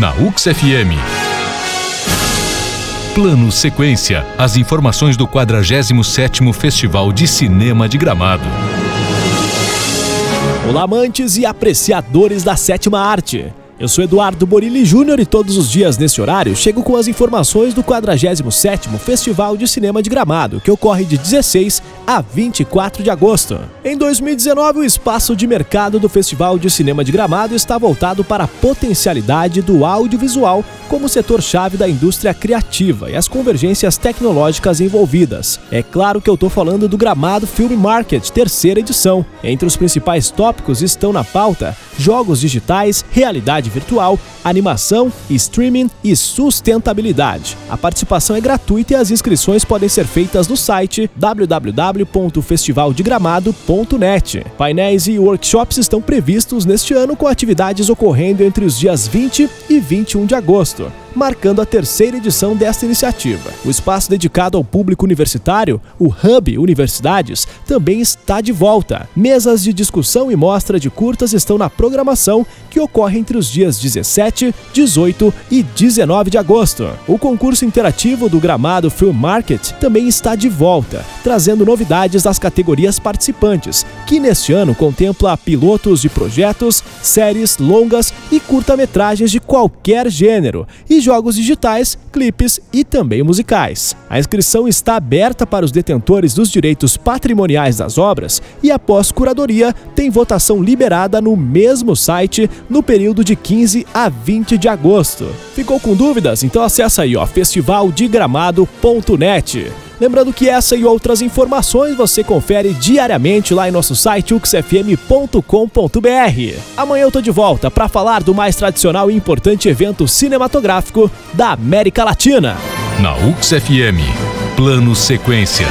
Na UX FM. Plano Sequência. As informações do 47º Festival de Cinema de Gramado. Olá, amantes e apreciadores da sétima arte. Eu sou Eduardo Borilli Júnior e todos os dias nesse horário chego com as informações do 47º Festival de Cinema de Gramado, que ocorre de 16 a 24 de agosto. Em 2019, o espaço de mercado do Festival de Cinema de Gramado está voltado para a potencialidade do audiovisual como setor-chave da indústria criativa e as convergências tecnológicas envolvidas. É claro que eu estou falando do Gramado Film Market, terceira edição. Entre os principais tópicos estão na pauta jogos digitais, realidade virtual, animação, streaming e sustentabilidade. A participação é gratuita e as inscrições podem ser feitas no site www.festivaldegramado.net. Painéis e workshops estão previstos neste ano com atividades ocorrendo entre os dias 20 e 21 de agosto marcando a terceira edição desta iniciativa. O espaço dedicado ao público universitário, o Hub Universidades, também está de volta. Mesas de discussão e mostra de curtas estão na programação, que ocorre entre os dias 17, 18 e 19 de agosto. O concurso interativo do Gramado Film Market também está de volta, trazendo novidades das categorias participantes, que neste ano contempla pilotos de projetos, séries, longas e curta-metragens de qualquer gênero e jogos digitais, clipes e também musicais. A inscrição está aberta para os detentores dos direitos patrimoniais das obras e, após curadoria, tem votação liberada no mesmo site no período de 15 a 20 de agosto. Ficou com dúvidas? Então acessa aí, ó, festivaldegramado.net. Lembrando que essa e outras informações você confere diariamente lá em nosso site uxfm.com.br. Amanhã eu tô de volta para falar do mais tradicional e importante evento cinematográfico da América Latina. Na UXFM, Plano Sequência.